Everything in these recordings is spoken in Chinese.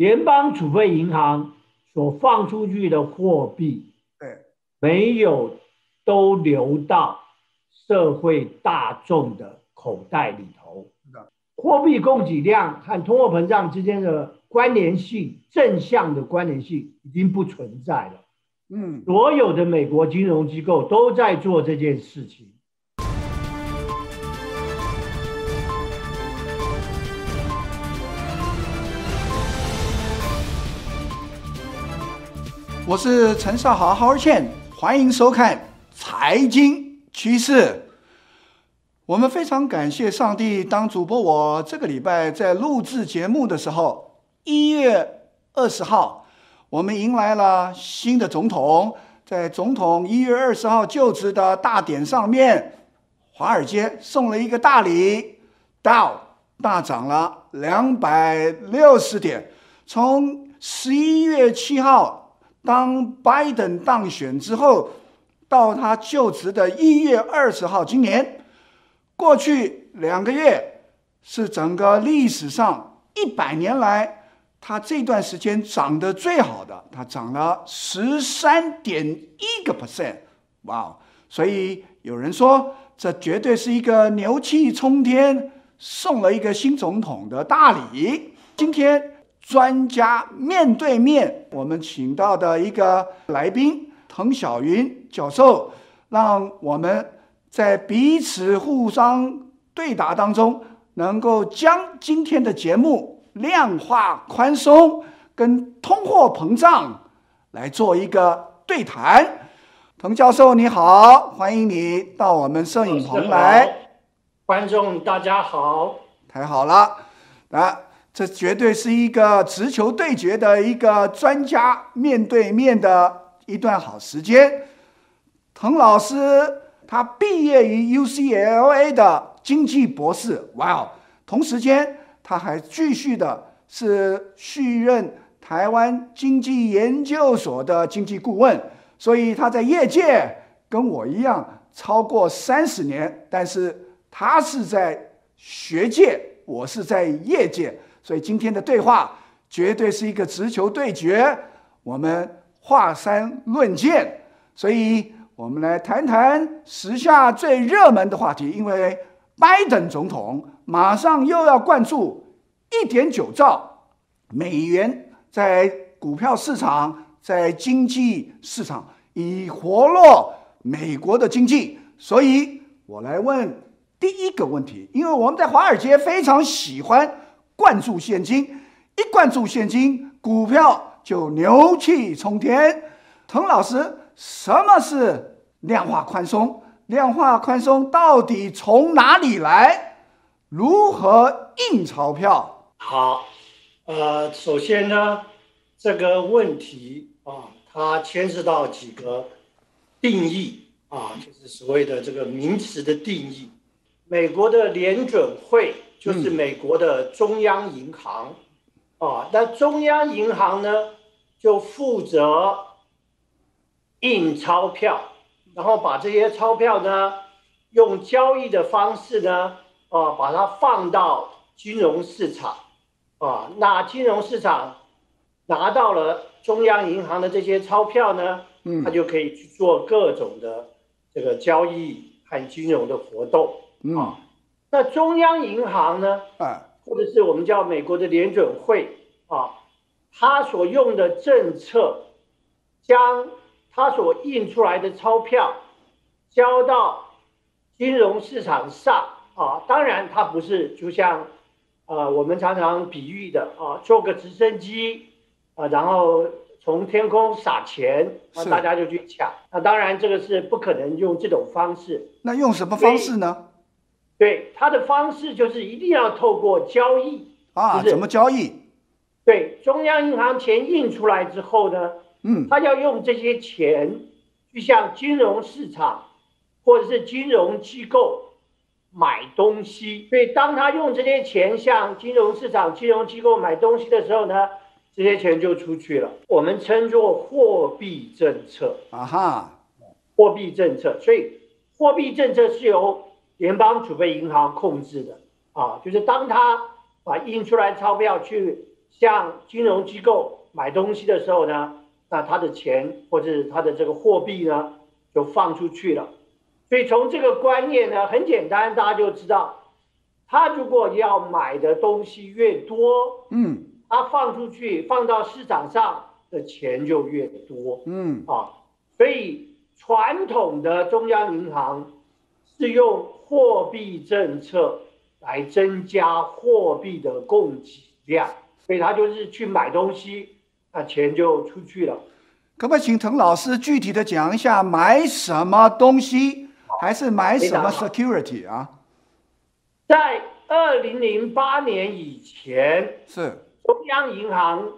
联邦储备银行所放出去的货币，对，没有都流到社会大众的口袋里头。货币供给量和通货膨胀之间的关联性，正向的关联性已经不存在了。嗯，所有的美国金融机构都在做这件事情。我是陈少豪，Howard Chen，欢迎收看财经趋势。我们非常感谢上帝，当主播我这个礼拜在录制节目的时候，一月二十号，我们迎来了新的总统。在总统一月二十号就职的大典上面，华尔街送了一个大礼，道大涨了两百六十点。从十一月七号，当拜登当选之后，到他就职的一月二十号，今年。过去两个月是整个历史上一百年来，他这段时间涨得最好的，它涨了十三点一个 percent，哇！所以有人说，这绝对是一个牛气冲天，送了一个新总统的大礼。今天专家面对面，我们请到的一个来宾滕晓云教授，让我们。在彼此互相对答当中，能够将今天的节目量化宽松跟通货膨胀来做一个对谈。滕教授你好，欢迎你到我们摄影棚来。观众大家好，太好了，啊，这绝对是一个直球对决的一个专家面对面的一段好时间。滕老师。他毕业于 UCLA 的经济博士，哇哦！同时间，他还继续的是续任台湾经济研究所的经济顾问，所以他在业界跟我一样超过三十年，但是他是在学界，我是在业界，所以今天的对话绝对是一个直球对决，我们华山论剑，所以。我们来谈谈时下最热门的话题，因为拜登总统马上又要灌注一点九兆美元在股票市场、在经济市场，以活络美国的经济。所以我来问第一个问题，因为我们在华尔街非常喜欢灌注现金，一灌注现金，股票就牛气冲天。滕老师，什么是？量化宽松，量化宽松到底从哪里来？如何印钞票？好，呃，首先呢，这个问题啊，它牵涉到几个定义啊，就是所谓的这个名词的定义。美国的联准会就是美国的中央银行，嗯、啊，那中央银行呢，就负责印钞票。然后把这些钞票呢，用交易的方式呢，啊，把它放到金融市场，啊，那金融市场拿到了中央银行的这些钞票呢，嗯，它就可以去做各种的这个交易和金融的活动，啊，那中央银行呢，啊，或者是我们叫美国的联准会，啊，它所用的政策将。他所印出来的钞票交到金融市场上啊，当然它不是就像呃我们常常比喻的啊，坐个直升机啊，然后从天空撒钱，那，大家就去抢。那当然这个是不可能用这种方式。那用什么方式呢？对，它的方式就是一定要透过交易啊，怎么交易？对，中央银行钱印出来之后呢？嗯，他要用这些钱去向金融市场或者是金融机构买东西，所以当他用这些钱向金融市场、金融机构买东西的时候呢，这些钱就出去了。我们称作货币政策。啊哈，货币政策，所以货币政策是由联邦储备银行控制的啊，就是当他把印出来钞票去向金融机构买东西的时候呢，那他的钱或者他的这个货币呢就放出去了。所以从这个观念呢，很简单，大家就知道，他如果要买的东西越多，嗯，他放出去放到市场上的钱就越多，嗯。啊，所以传统的中央银行是用货币政策来增加货币的供给量，所以他就是去买东西，那钱就出去了。可不可以请滕老师具体的讲一下买什么东西？还是买什么 security 啊？在二零零八年以前，是中央银行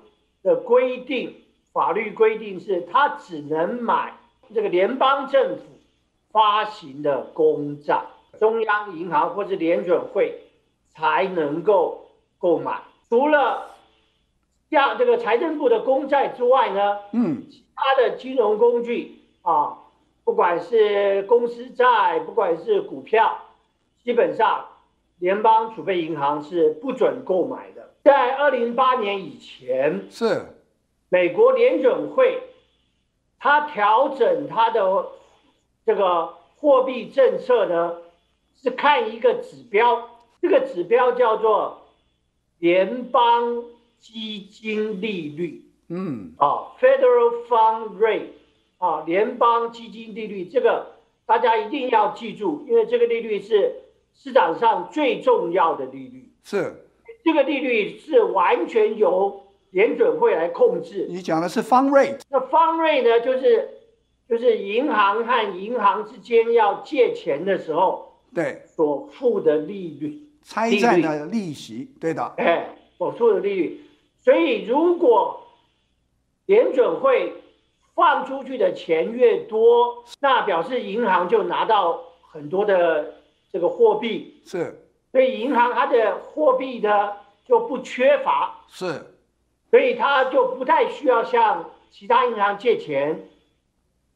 的规定，法律规定是它只能买这个联邦政府发行的公债，中央银行或是联准会才能够购买。除了像这个财政部的公债之外呢，嗯，其他的金融工具啊。不管是公司债，不管是股票，基本上联邦储备银行是不准购买的。在二零零八年以前，是美国联准会，它调整它的这个货币政策呢，是看一个指标，这个指标叫做联邦基金利率，嗯，啊，Federal Fund Rate。啊，联邦基金利率这个大家一定要记住，因为这个利率是市场上最重要的利率。是，这个利率是完全由联准会来控制。你讲的是 fund rate。那 fund rate 呢，就是就是银行和银行之间要借钱的时候，对，所付的利率，拆债的利息，对的。哎，所付的利率。所以如果联准会放出去的钱越多，那表示银行就拿到很多的这个货币，是，所以银行它的货币呢就不缺乏，是，所以它就不太需要向其他银行借钱，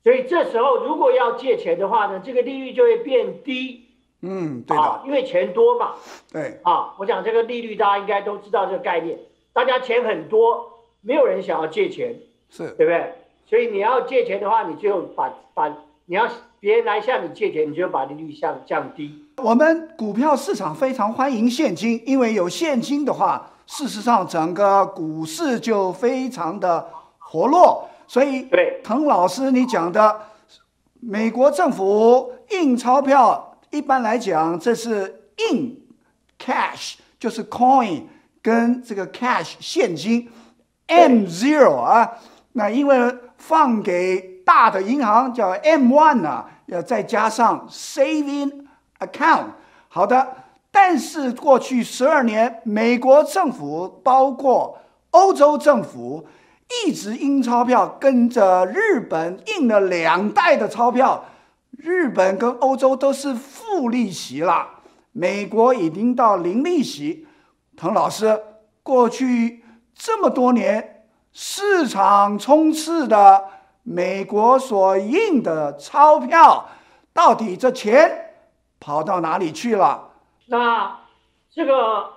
所以这时候如果要借钱的话呢，这个利率就会变低，嗯，对的，啊，因为钱多嘛，对，啊，我想这个利率大家应该都知道这个概念，大家钱很多，没有人想要借钱，是，对不对？所以你要借钱的话，你就把把你要别人来向你借钱，你就把利率降降低。我们股票市场非常欢迎现金，因为有现金的话，事实上整个股市就非常的活络。所以，对，滕老师你讲的，美国政府印钞票，一般来讲这是印 cash，就是 coin 跟这个 cash 现金 M zero 啊，那因为。放给大的银行叫 M one 呢，要再加上 saving account。好的，但是过去十二年，美国政府包括欧洲政府一直印钞票，跟着日本印了两代的钞票，日本跟欧洲都是负利息了，美国已经到零利息。滕老师，过去这么多年。市场充斥的美国所印的钞票，到底这钱跑到哪里去了？那这个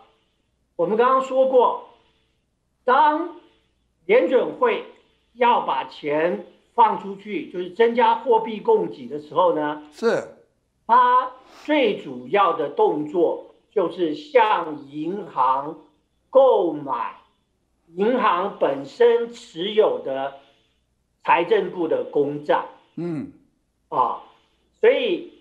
我们刚刚说过，当联准会要把钱放出去，就是增加货币供给的时候呢，是它最主要的动作就是向银行购买。银行本身持有的财政部的公债，嗯，啊，所以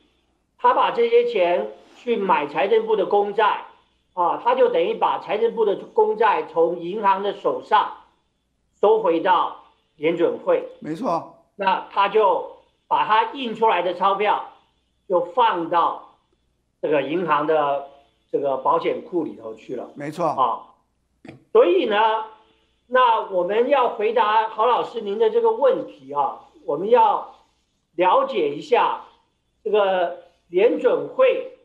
他把这些钱去买财政部的公债，啊，他就等于把财政部的公债从银行的手上收回到联准会，没错，那他就把他印出来的钞票就放到这个银行的这个保险库里头去了，没错，啊，所以呢。那我们要回答郝老师您的这个问题啊，我们要了解一下这个联准会，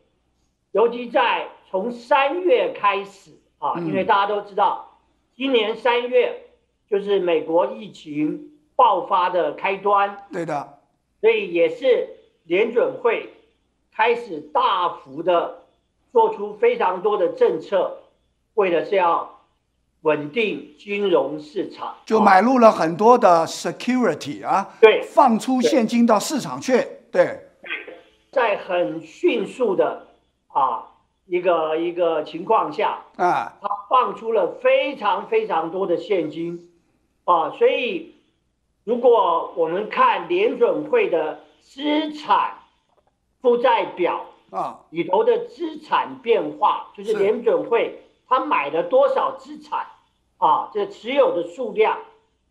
尤其在从三月开始啊，因为大家都知道，今年三月就是美国疫情爆发的开端，对的，所以也是联准会开始大幅的做出非常多的政策，为的是要。稳定金融市场，就买入了很多的 security 啊，对，放出现金到市场去，对，在很迅速的啊一个一个情况下啊，他放出了非常非常多的现金啊，所以如果我们看联准会的资产负债表啊里头的资产变化，就是联准会他买了多少资产。啊，这持有的数量，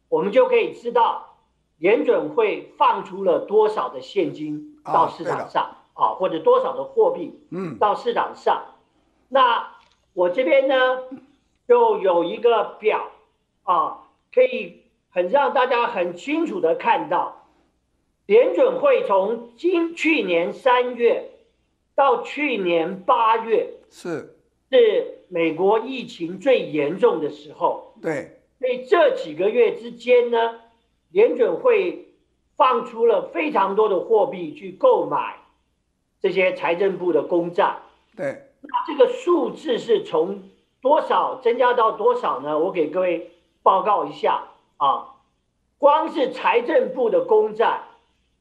我们就可以知道联准会放出了多少的现金到市场上啊，或者多少的货币嗯到市场上。嗯、那我这边呢就有一个表啊，可以很让大家很清楚的看到，联准会从今去年三月到去年八月是。是美国疫情最严重的时候，对，所以这几个月之间呢，联准会放出了非常多的货币去购买这些财政部的公债，对，那这个数字是从多少增加到多少呢？我给各位报告一下啊，光是财政部的公债，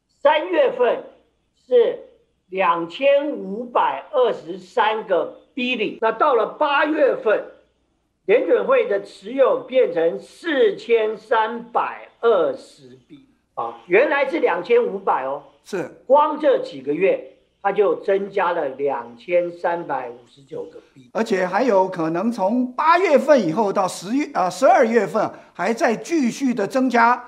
三月份是两千五百二十三个。billion，那到了八月份，联准会的持有变成四千三百二十 billion 啊，原来是两千五百哦，是光这几个月，它就增加了两千三百五十九个 billion，而且还有可能从八月份以后到十月啊十二月份，还在继续的增加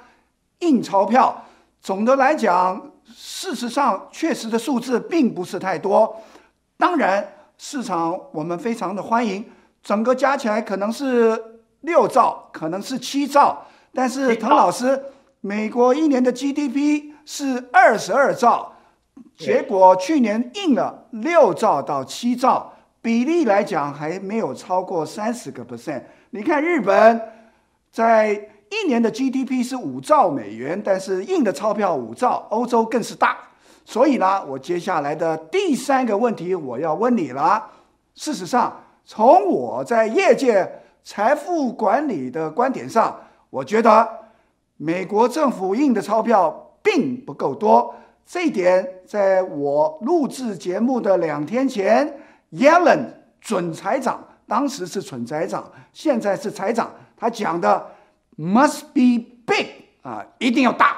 印钞票。总的来讲，事实上确实的数字并不是太多，当然。市场我们非常的欢迎，整个加起来可能是六兆，可能是七兆。但是滕老师，美国一年的 GDP 是二十二兆，结果去年印了六兆到七兆，比例来讲还没有超过三十个 percent。你看日本，在一年的 GDP 是五兆美元，但是印的钞票五兆，欧洲更是大。所以呢，我接下来的第三个问题我要问你了。事实上，从我在业界财富管理的观点上，我觉得美国政府印的钞票并不够多。这一点，在我录制节目的两天前，Yellen 准财长当时是准财长，现在是财长，他讲的 must be big 啊，一定要大，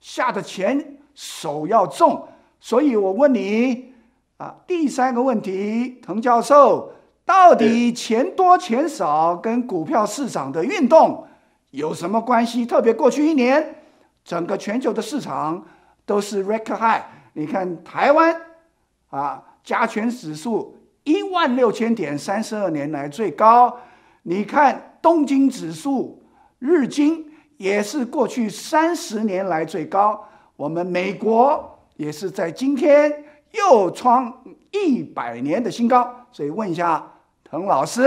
下的钱。手要重，所以我问你啊，第三个问题，滕教授，到底钱多钱少跟股票市场的运动有什么关系？特别过去一年，整个全球的市场都是 record high。你看台湾啊，加权指数一万六千点，三十二年来最高。你看东京指数日经也是过去三十年来最高。我们美国也是在今天又创一百年的新高，所以问一下滕老师，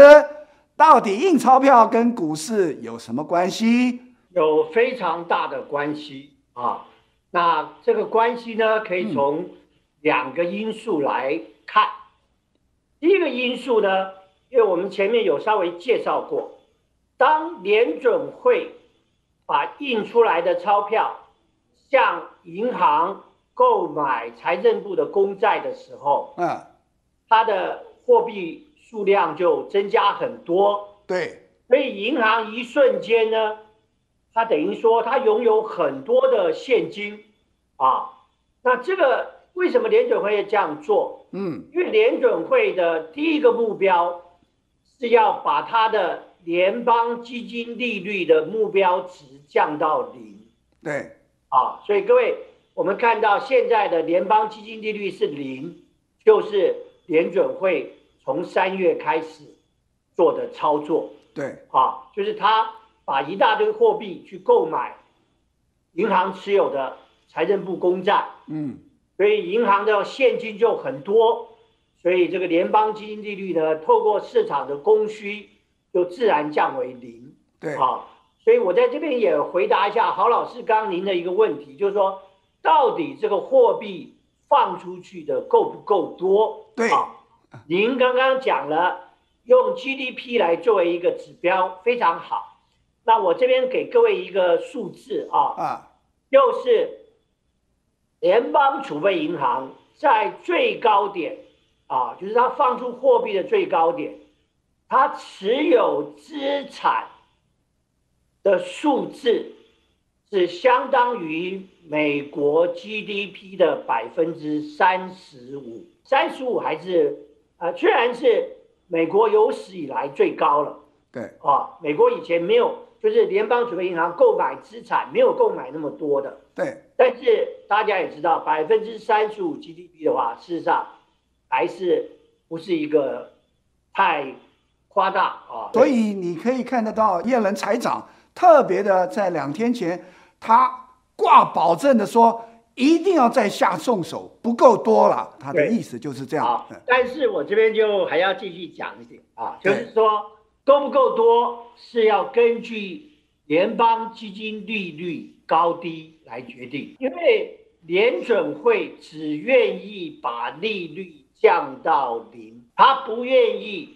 到底印钞票跟股市有什么关系？有非常大的关系啊！那这个关系呢，可以从两个因素来看。嗯、第一个因素呢，因为我们前面有稍微介绍过，当联准会把印出来的钞票。向银行购买财政部的公债的时候，嗯，它的货币数量就增加很多。对，所以银行一瞬间呢，它等于说他拥有很多的现金啊。那这个为什么联准会这样做？嗯，因为联准会的第一个目标是要把它的联邦基金利率的目标值降到零。对。啊，所以各位，我们看到现在的联邦基金利率是零，就是联准会从三月开始做的操作。对，啊，就是他把一大堆货币去购买银行持有的财政部公债，嗯，所以银行的现金就很多，所以这个联邦基金利率呢，透过市场的供需就自然降为零。对，啊。所以我在这边也回答一下郝老师刚刚您的一个问题，就是说，到底这个货币放出去的够不够多？对，啊，您刚刚讲了用 GDP 来作为一个指标非常好。那我这边给各位一个数字啊，啊，就是联邦储备银行在最高点啊，就是它放出货币的最高点，它持有资产的数字是相当于美国 GDP 的百分之三十五，三十五还是啊，虽然是。美国有史以来最高了，对啊，美国以前没有，就是联邦储备银行购买资产没有购买那么多的，对。但是大家也知道，百分之三十五 GDP 的话，事实上还是不是一个太夸大啊。所以你可以看得到，耶伦财长特别的在两天前，他挂保证的说。一定要再下重手，不够多了。他的意思就是这样。但是我这边就还要继续讲一点啊，就是说够不够多是要根据联邦基金利率高低来决定，因为联准会只愿意把利率降到零，他不愿意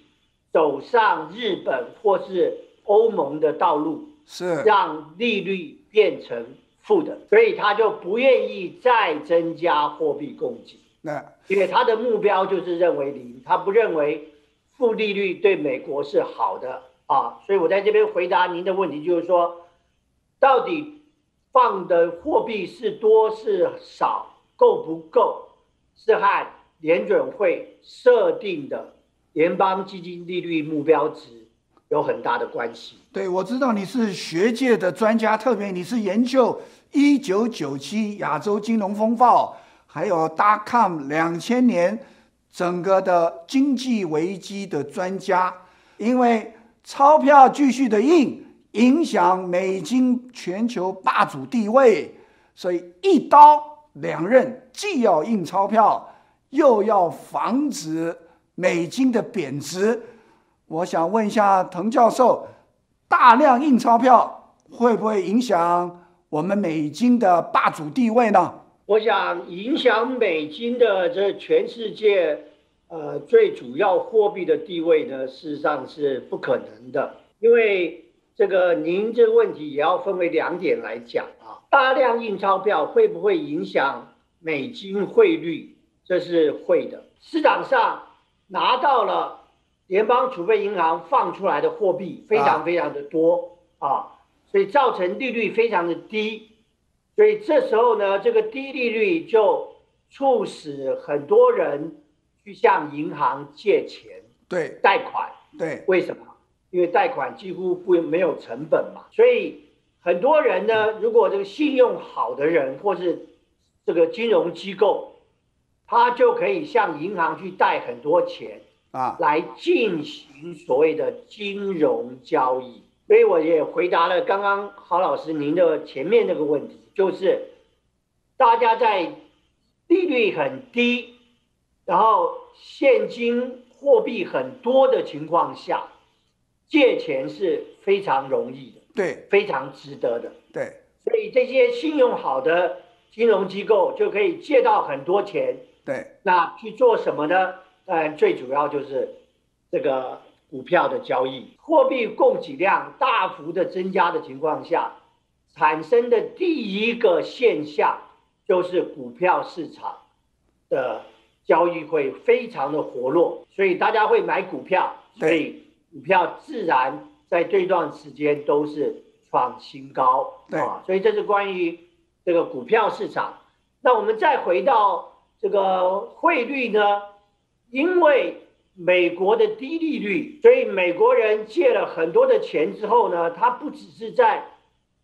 走上日本或是欧盟的道路，是让利率变成。负的，所以他就不愿意再增加货币供给。那因为他的目标就是认为零，他不认为负利率对美国是好的啊。所以我在这边回答您的问题，就是说，到底放的货币是多是少，够不够，是和联准会设定的联邦基金利率目标值有很大的关系。对，我知道你是学界的专家，特别你是研究一九九七亚洲金融风暴，还有 dot-com 两千年整个的经济危机的专家。因为钞票继续的印，影响美金全球霸主地位，所以一刀两刃，既要印钞票，又要防止美金的贬值。我想问一下滕教授。大量印钞票会不会影响我们美金的霸主地位呢？我想影响美金的这全世界呃最主要货币的地位呢，事实上是不可能的，因为这个您这个问题也要分为两点来讲啊。大量印钞票会不会影响美金汇率？这是会的。市场上拿到了。联邦储备银行放出来的货币非常非常的多啊，啊，所以造成利率非常的低，所以这时候呢，这个低利率就促使很多人去向银行借钱，对，贷款，对，为什么？因为贷款几乎不没有成本嘛，所以很多人呢，如果这个信用好的人或是这个金融机构，他就可以向银行去贷很多钱。啊，来进行所谓的金融交易，所以我也回答了刚刚郝老师您的前面那个问题，就是大家在利率很低，然后现金货币很多的情况下，借钱是非常容易的，对，非常值得的，对，所以这些信用好的金融机构就可以借到很多钱，对，那去做什么呢？当然，最主要就是这个股票的交易，货币供给量大幅的增加的情况下，产生的第一个现象就是股票市场的交易会非常的活络，所以大家会买股票，所以股票自然在这段时间都是创新高啊。所以这是关于这个股票市场。那我们再回到这个汇率呢？因为美国的低利率，所以美国人借了很多的钱之后呢，他不只是在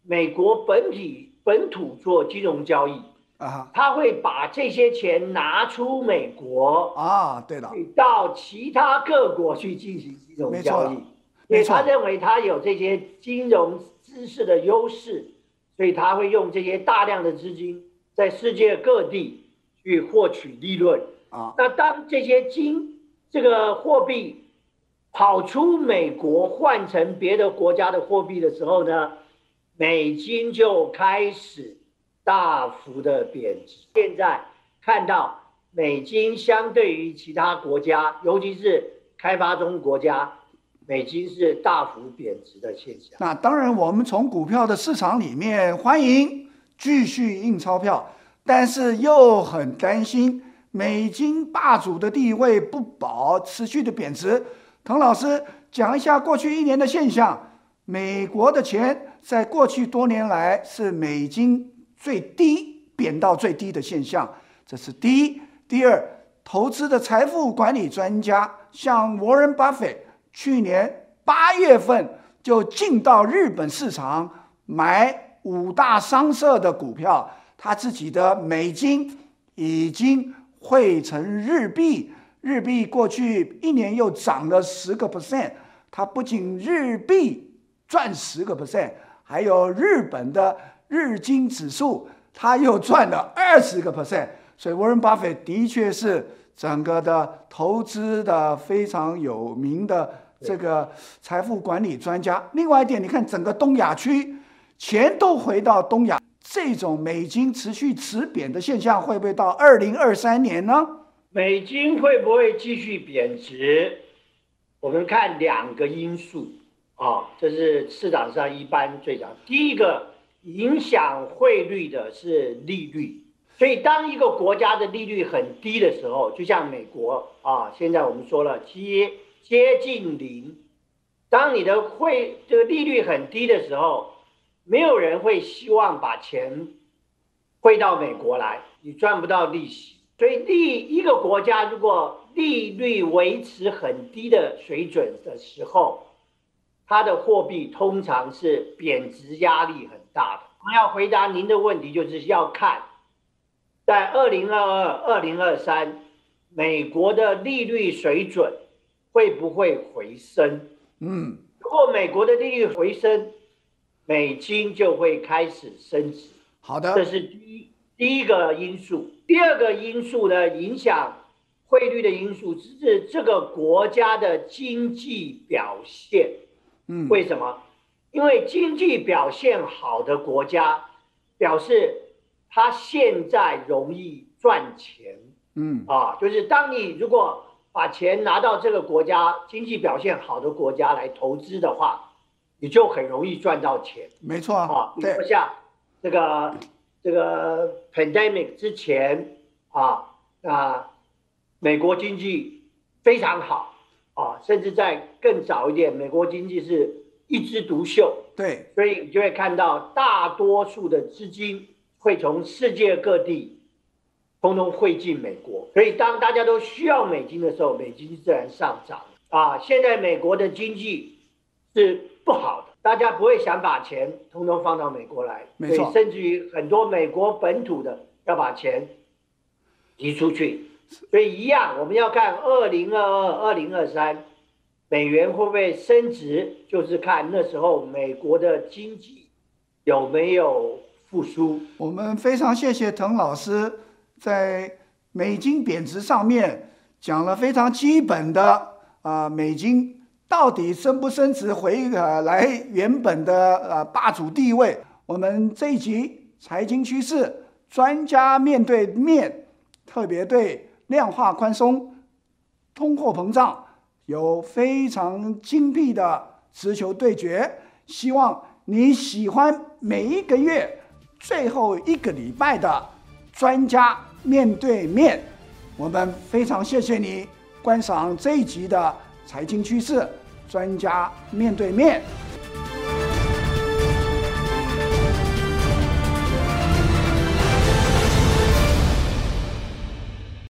美国本体本土做金融交易啊，他会把这些钱拿出美国啊，对的，到其他各国去进行金融交易，因为他认为他有这些金融知识的优势，所以他会用这些大量的资金在世界各地去获取利润。啊，那当这些金这个货币跑出美国换成别的国家的货币的时候呢，美金就开始大幅的贬值。现在看到美金相对于其他国家，尤其是开发中国家，美金是大幅贬值的现象。那当然，我们从股票的市场里面欢迎继续印钞票，但是又很担心美金霸主的地位不保，持续的贬值。滕老师讲一下过去一年的现象。美国的钱在过去多年来是美金最低贬到最低的现象，这是第一。第二，投资的财富管理专家像 Warren Buffett。去年八月份就进到日本市场买五大商社的股票，他自己的美金已经汇成日币，日币过去一年又涨了十个 percent，它不仅日币赚十个 percent，还有日本的日经指数，它又赚了二十个 percent，所以 Warren Buffett 的确是整个的投资的非常有名的。这个财富管理专家。另外一点，你看整个东亚区，钱都回到东亚，这种美金持续持贬的现象会不会到二零二三年呢？美金会不会继续贬值？我们看两个因素啊，这是市场上一般最讲。第一个影响汇率的是利率，所以当一个国家的利率很低的时候，就像美国啊，现在我们说了接。接近零。当你的汇这个利率很低的时候，没有人会希望把钱汇到美国来，你赚不到利息。所以，利一个国家如果利率维持很低的水准的时候，它的货币通常是贬值压力很大的。我要回答您的问题，就是要看在二零二二、二零二三美国的利率水准。会不会回升？嗯，如果美国的利率回升，美金就会开始升值。好的，这是第一第一个因素。第二个因素呢，影响汇率的因素是这个国家的经济表现。嗯，为什么？因为经济表现好的国家，表示它现在容易赚钱。嗯，啊，就是当你如果。把钱拿到这个国家经济表现好的国家来投资的话，你就很容易赚到钱。没错啊，比如说像这个这个 pandemic 之前啊啊，美国经济非常好啊，甚至在更早一点，美国经济是一枝独秀。对，所以你就会看到大多数的资金会从世界各地。通通汇进美国，所以当大家都需要美金的时候，美金自然上涨啊。现在美国的经济是不好的，大家不会想把钱通通放到美国来，没错，甚至于很多美国本土的要把钱移出去。所以一样，我们要看二零二二、二零二三美元会不会升值，就是看那时候美国的经济有没有复苏。我们非常谢谢滕老师。在美金贬值上面讲了非常基本的啊、呃，美金到底升不升值回呃来原本的呃霸主地位？我们这一集财经趋势专家面对面，特别对量化宽松、通货膨胀有非常精辟的持球对决。希望你喜欢每一个月最后一个礼拜的专家。面对面，我们非常谢谢你观赏这一集的财经趋势专家面对面。